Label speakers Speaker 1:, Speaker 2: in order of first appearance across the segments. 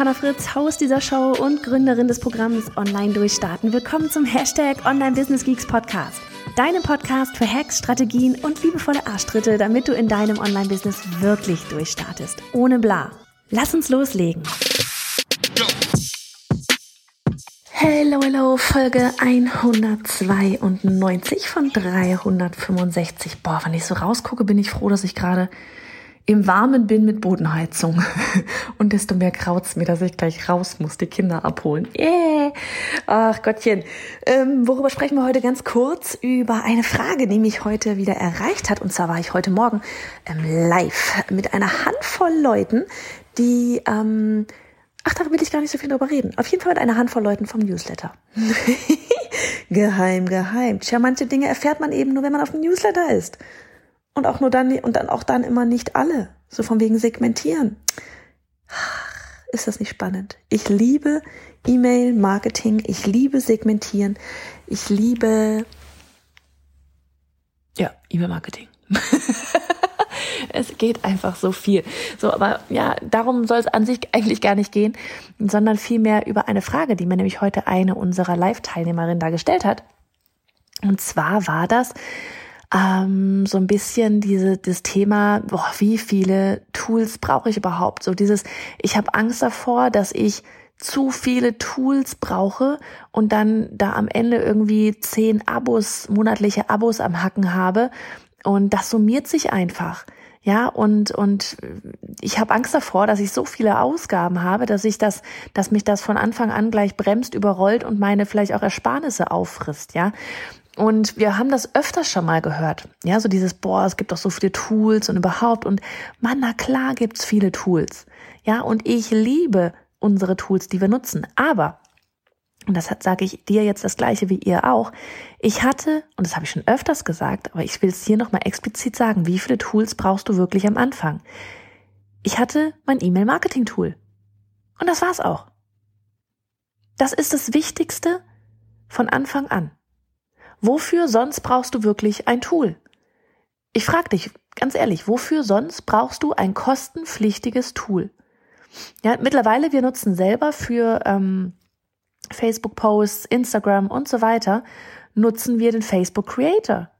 Speaker 1: Johanna Fritz, Haus dieser Show und Gründerin des Programms Online Durchstarten. Willkommen zum Hashtag Online Business Geeks Podcast. Deinem Podcast für Hacks, Strategien und liebevolle Arschtritte, damit du in deinem Online-Business wirklich durchstartest. Ohne bla. Lass uns loslegen. Hello, hello, Folge 192 von 365. Boah, wenn ich so rausgucke, bin ich froh, dass ich gerade im Warmen bin mit Bodenheizung. Und desto mehr kraut's mir, dass ich gleich raus muss, die Kinder abholen. Yeah. Ach Gottchen. Ähm, worüber sprechen wir heute ganz kurz? Über eine Frage, die mich heute wieder erreicht hat. Und zwar war ich heute Morgen ähm, live mit einer Handvoll Leuten, die... Ähm, Ach, da will ich gar nicht so viel drüber reden. Auf jeden Fall mit einer Handvoll Leuten vom Newsletter. geheim, geheim. Tja, manche Dinge erfährt man eben nur, wenn man auf dem Newsletter ist. Und auch nur dann, und dann auch dann immer nicht alle. So von wegen segmentieren. Ist das nicht spannend? Ich liebe E-Mail-Marketing. Ich liebe segmentieren. Ich liebe, ja, E-Mail-Marketing. es geht einfach so viel. So, aber ja, darum soll es an sich eigentlich gar nicht gehen, sondern vielmehr über eine Frage, die mir nämlich heute eine unserer Live-Teilnehmerinnen da gestellt hat. Und zwar war das, ähm, so ein bisschen diese das Thema, boah, wie viele Tools brauche ich überhaupt? So dieses, ich habe Angst davor, dass ich zu viele Tools brauche und dann da am Ende irgendwie zehn Abos, monatliche Abos am Hacken habe und das summiert sich einfach. Ja, und, und ich habe Angst davor, dass ich so viele Ausgaben habe, dass ich das, dass mich das von Anfang an gleich bremst, überrollt und meine vielleicht auch Ersparnisse auffrisst, ja. Und wir haben das öfter schon mal gehört. Ja, so dieses, boah, es gibt doch so viele Tools und überhaupt. Und man, na klar gibt's viele Tools. Ja, und ich liebe unsere Tools, die wir nutzen. Aber, und das sage ich dir jetzt das gleiche wie ihr auch, ich hatte, und das habe ich schon öfters gesagt, aber ich will es hier nochmal explizit sagen, wie viele Tools brauchst du wirklich am Anfang? Ich hatte mein E-Mail-Marketing-Tool. Und das war's auch. Das ist das Wichtigste von Anfang an. Wofür sonst brauchst du wirklich ein Tool? Ich frage dich ganz ehrlich, wofür sonst brauchst du ein kostenpflichtiges Tool? Ja, mittlerweile, wir nutzen selber für ähm, Facebook-Posts, Instagram und so weiter, nutzen wir den Facebook Creator.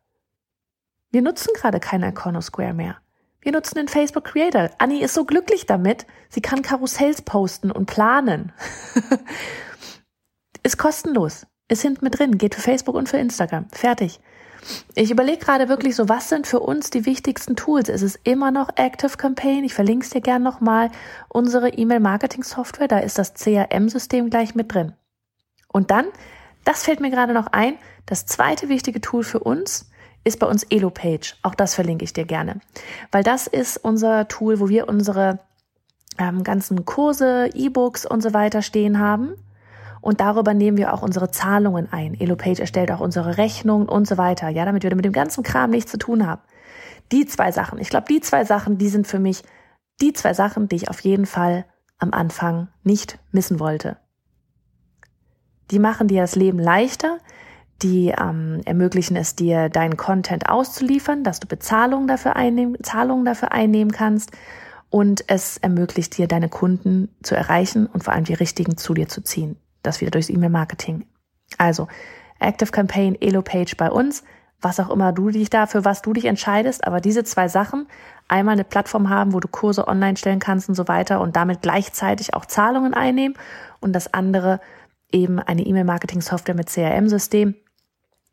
Speaker 1: Wir nutzen gerade keinen Iconosquare mehr. Wir nutzen den Facebook Creator. Annie ist so glücklich damit. Sie kann Karussells posten und planen. ist kostenlos. Ist hinten mit drin, geht für Facebook und für Instagram. Fertig. Ich überlege gerade wirklich so, was sind für uns die wichtigsten Tools? Es ist immer noch Active Campaign. Ich verlinke es dir gern nochmal. Unsere E-Mail-Marketing-Software, da ist das CRM-System gleich mit drin. Und dann, das fällt mir gerade noch ein, das zweite wichtige Tool für uns ist bei uns EloPage. Auch das verlinke ich dir gerne. Weil das ist unser Tool, wo wir unsere ähm, ganzen Kurse, E-Books und so weiter stehen haben und darüber nehmen wir auch unsere Zahlungen ein. EloPage erstellt auch unsere Rechnungen und so weiter, ja, damit wir mit dem ganzen Kram nichts zu tun haben. Die zwei Sachen, ich glaube, die zwei Sachen, die sind für mich die zwei Sachen, die ich auf jeden Fall am Anfang nicht missen wollte. Die machen dir das Leben leichter, die ähm, ermöglichen es dir, deinen Content auszuliefern, dass du Bezahlungen dafür einnehmen, Zahlungen dafür einnehmen kannst. Und es ermöglicht dir, deine Kunden zu erreichen und vor allem die richtigen zu dir zu ziehen. Das wieder durchs E-Mail-Marketing. Also, Active Campaign, Elo-Page bei uns, was auch immer du dich da, für was du dich entscheidest, aber diese zwei Sachen, einmal eine Plattform haben, wo du Kurse online stellen kannst und so weiter und damit gleichzeitig auch Zahlungen einnehmen. Und das andere eben eine E-Mail-Marketing-Software mit CRM-System,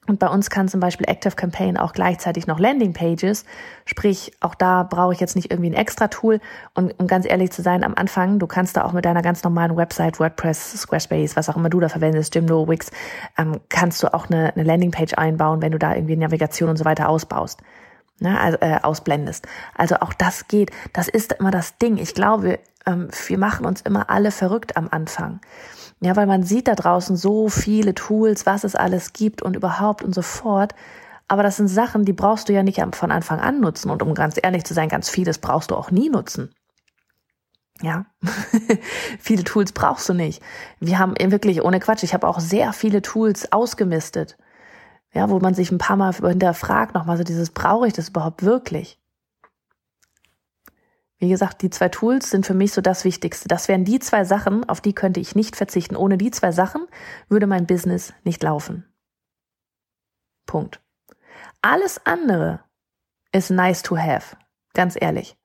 Speaker 1: und bei uns kann zum Beispiel Active Campaign auch gleichzeitig noch Landing Pages. Sprich, auch da brauche ich jetzt nicht irgendwie ein extra Tool. Und um ganz ehrlich zu sein, am Anfang, du kannst da auch mit deiner ganz normalen Website, WordPress, Squarespace, was auch immer du da verwendest, Jimdo, Wix, ähm, kannst du auch eine, eine Landing Page einbauen, wenn du da irgendwie Navigation und so weiter ausbaust. Ne, also, äh, ausblendest. Also auch das geht. Das ist immer das Ding. Ich glaube, ähm, wir machen uns immer alle verrückt am Anfang. Ja, weil man sieht da draußen so viele Tools, was es alles gibt und überhaupt und so fort. Aber das sind Sachen, die brauchst du ja nicht von Anfang an nutzen. Und um ganz ehrlich zu sein, ganz vieles brauchst du auch nie nutzen. Ja, viele Tools brauchst du nicht. Wir haben wirklich ohne Quatsch. Ich habe auch sehr viele Tools ausgemistet. Ja, wo man sich ein paar Mal hinterfragt, nochmal so dieses, brauche ich das überhaupt wirklich? Wie gesagt, die zwei Tools sind für mich so das Wichtigste. Das wären die zwei Sachen, auf die könnte ich nicht verzichten. Ohne die zwei Sachen würde mein Business nicht laufen. Punkt. Alles andere ist nice to have. Ganz ehrlich.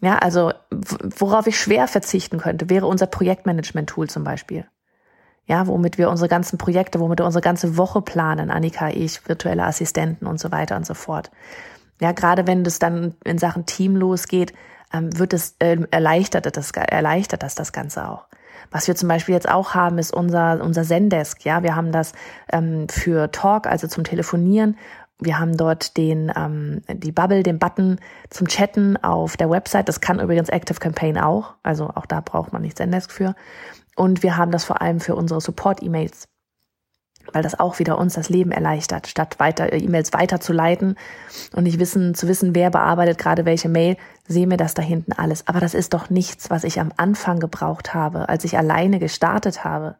Speaker 1: Ja, also worauf ich schwer verzichten könnte, wäre unser Projektmanagement-Tool zum Beispiel. Ja, womit wir unsere ganzen Projekte, womit wir unsere ganze Woche planen, Annika, ich, virtuelle Assistenten und so weiter und so fort. Ja, gerade wenn das dann in Sachen Team losgeht, ähm, wird es äh, erleichtert, das, erleichtert das das Ganze auch. Was wir zum Beispiel jetzt auch haben, ist unser, unser Zendesk. Ja, wir haben das ähm, für Talk, also zum Telefonieren. Wir haben dort den, ähm, die Bubble, den Button zum Chatten auf der Website. Das kann übrigens Active Campaign auch. Also auch da braucht man nicht Zendesk für. Und wir haben das vor allem für unsere Support-E-Mails weil das auch wieder uns das Leben erleichtert, statt weiter E-Mails weiterzuleiten und nicht wissen zu wissen, wer bearbeitet gerade welche Mail, sehen wir das da hinten alles. Aber das ist doch nichts, was ich am Anfang gebraucht habe, als ich alleine gestartet habe.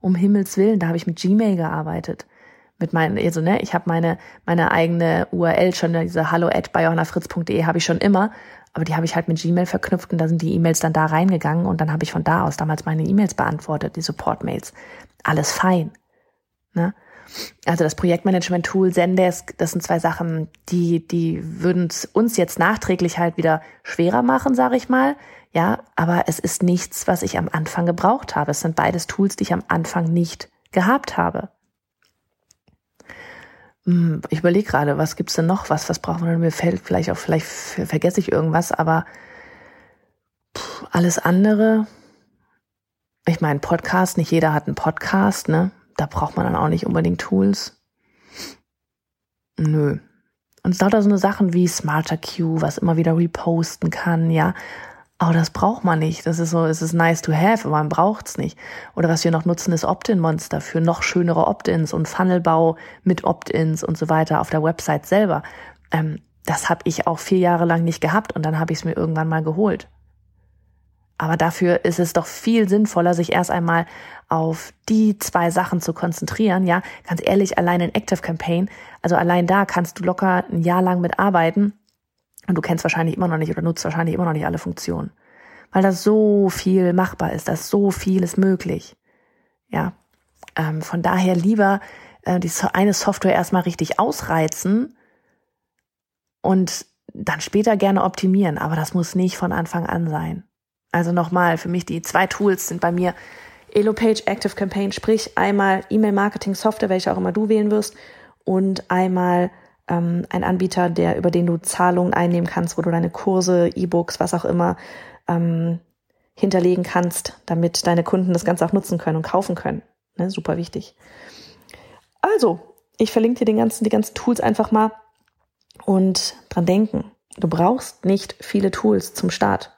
Speaker 1: Um Himmels willen, da habe ich mit Gmail gearbeitet. Mit meinen, also ne, ich habe meine meine eigene URL schon, diese hallo at bayonafritz.de habe ich schon immer, aber die habe ich halt mit Gmail verknüpft und da sind die E-Mails dann da reingegangen und dann habe ich von da aus damals meine E-Mails beantwortet, die Support-Mails. Alles fein. Ne? Also das Projektmanagement-Tool Zendesk, das sind zwei Sachen, die, die würden uns jetzt nachträglich halt wieder schwerer machen, sage ich mal. Ja, aber es ist nichts, was ich am Anfang gebraucht habe. Es sind beides Tools, die ich am Anfang nicht gehabt habe. Hm, ich überlege gerade, was gibt's denn noch? Was, was braucht man? Mir fällt vielleicht auch, vielleicht vergesse ich irgendwas, aber alles andere. Ich meine, Podcast, nicht jeder hat einen Podcast, ne? Da braucht man dann auch nicht unbedingt Tools. Nö. Und es lauter so eine Sachen wie Smarter Q, was immer wieder reposten kann, ja. Aber das braucht man nicht. Das ist so, es ist nice to have, aber man braucht's nicht. Oder was wir noch nutzen, ist Opt-in-Monster für noch schönere Opt-ins und Funnelbau mit Opt-ins und so weiter auf der Website selber. Ähm, das habe ich auch vier Jahre lang nicht gehabt und dann habe ich es mir irgendwann mal geholt. Aber dafür ist es doch viel sinnvoller, sich erst einmal auf die zwei Sachen zu konzentrieren. Ja, ganz ehrlich, allein in Active Campaign, also allein da kannst du locker ein Jahr lang mitarbeiten und du kennst wahrscheinlich immer noch nicht oder nutzt wahrscheinlich immer noch nicht alle Funktionen. Weil das so viel machbar ist, dass so viel ist möglich. Ja, ähm, von daher lieber äh, die eine Software erstmal richtig ausreizen und dann später gerne optimieren, aber das muss nicht von Anfang an sein. Also nochmal, für mich die zwei Tools sind bei mir Elopage Active Campaign, sprich einmal E-Mail-Marketing-Software, welche auch immer du wählen wirst, und einmal ähm, ein Anbieter, der über den du Zahlungen einnehmen kannst, wo du deine Kurse, E-Books, was auch immer ähm, hinterlegen kannst, damit deine Kunden das Ganze auch nutzen können und kaufen können. Ne, super wichtig. Also, ich verlinke dir den ganzen, die ganzen Tools einfach mal und dran denken. Du brauchst nicht viele Tools zum Start.